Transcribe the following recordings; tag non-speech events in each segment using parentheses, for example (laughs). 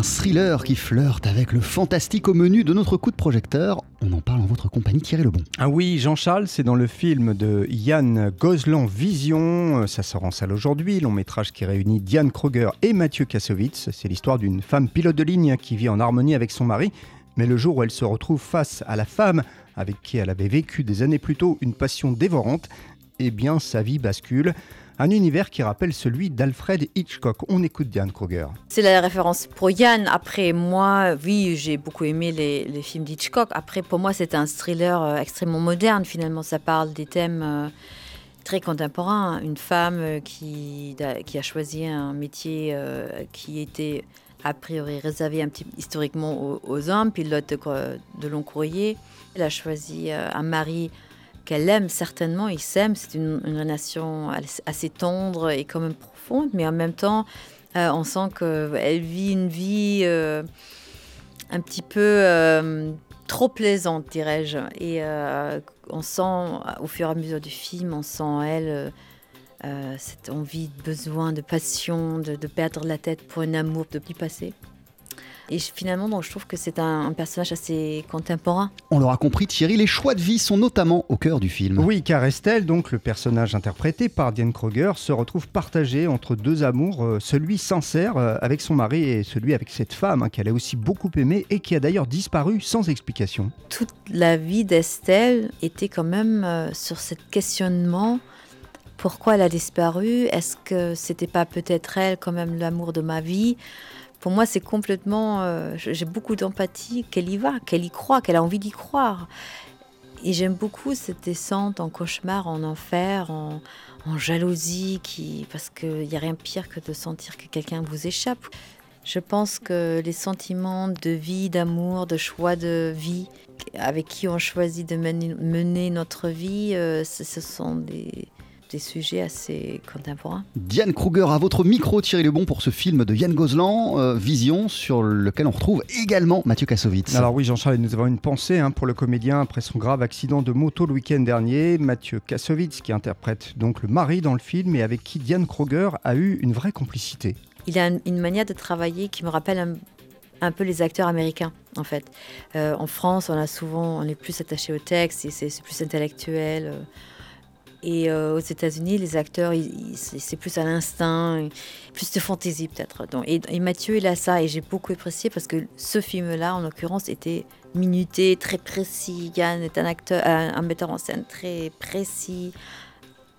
un thriller qui flirte avec le fantastique au menu de notre coup de projecteur. On en parle en votre compagnie, Thierry Lebon. Ah oui, Jean-Charles, c'est dans le film de Yann Gozlan Vision. Ça sort en salle aujourd'hui. Long métrage qui réunit Diane Kruger et Mathieu Kassovitz. C'est l'histoire d'une femme pilote de ligne qui vit en harmonie avec son mari. Mais le jour où elle se retrouve face à la femme avec qui elle avait vécu des années plus tôt une passion dévorante, eh bien sa vie bascule. Un univers qui rappelle celui d'Alfred Hitchcock. On écoute Diane Kruger. C'est la référence pour Yann. Après, moi, oui, j'ai beaucoup aimé les, films d'Hitchcock. Après, pour moi, c'est un thriller euh, extrêmement moderne. Finalement, ça parle des thèmes euh, très contemporains. Une femme euh, qui, a choisi un métier qui était a priori réservé un petit, historiquement aux, hommes, pilote de, de long courrier. Elle a choisi un mari qu'elle aime certainement, ils s'aiment, c'est une, relation assez tendre et quand même profonde, mais en même temps, euh, on sent qu'elle vit une vie euh, un petit peu euh, trop plaisante, dirais-je. Et on sent, au fur et à mesure du film, on sent elle cette envie, besoin de passion, de, de, perdre la tête pour un amour de plus passé. Et finalement, donc, je trouve que c'est un, personnage assez contemporain. On l'aura compris, Thierry, les choix de vie sont notamment au cœur du film. Oui, car Estelle, donc le personnage interprété par Diane Kruger, se retrouve partagé entre deux amours, euh, celui sincère euh, avec son mari et celui avec cette femme hein, qu'elle a aussi beaucoup aimée et qui a d'ailleurs disparu sans explication. Toute la vie d'Estelle était quand même euh, sur ce questionnement pourquoi elle a disparu? Est-ce que c'était pas peut-être elle quand même l'amour de ma vie? Pour moi, c'est complètement. Euh, j'ai beaucoup d'empathie qu'elle y va, qu'elle y croit, qu'elle a envie d'y croire. Et j'aime beaucoup cette descente en cauchemar, en enfer, en, jalousie, parce qu'il n'y a rien de pire que de sentir que quelqu'un vous échappe. Je pense que les sentiments de vie, d'amour, de choix de vie, avec qui on choisit de mener, notre vie, euh, ce sont des, des sujets assez contemporains. Diane Kruger, à votre micro, Thierry Lebon pour ce film de Yann Gozlan, euh, Vision, sur lequel on retrouve également Mathieu Kassovitz. Alors oui, Jean-Charles, nous avons une pensée hein, pour le comédien après son grave accident de moto le week-end dernier. Mathieu Kassovitz, qui interprète donc le mari dans le film et avec qui Diane Kruger a eu une vraie complicité. Il a une manière de travailler qui me rappelle un, peu les acteurs américains, en fait. Euh, en France, on a souvent, on est plus attaché au texte, c'est plus intellectuel. Euh, et euh, aux États-Unis, les acteurs, c'est plus à l'instinct, plus de fantaisie peut-être. Et, et, Mathieu, il a ça, et j'ai beaucoup apprécié parce que ce film-là, en l'occurrence, était minuté, très précis. Yann est un acteur, un, metteur en scène très précis,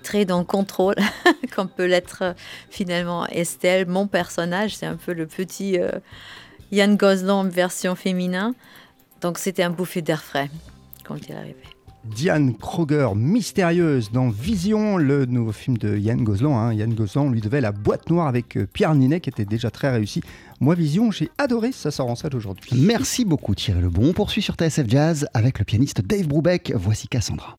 très dans le contrôle, (laughs) comme peut l'être finalement Estelle, mon personnage. C'est un peu le petit euh, Yann Gozlan version féminin. Donc c'était un bouffé d'air frais quand il est arrivé. Diane Kroger, mystérieuse dans Vision, le nouveau film de Yann Gozlan. Hein. Yann Gozlan lui devait La boîte noire avec euh, Pierre Ninet, qui était déjà très réussi. Moi, Vision, j'ai adoré, ça sort en salle aujourd'hui. Merci beaucoup Thierry Lebon. On poursuit sur TSF Jazz avec le pianiste Dave Brubeck. Voici Cassandra.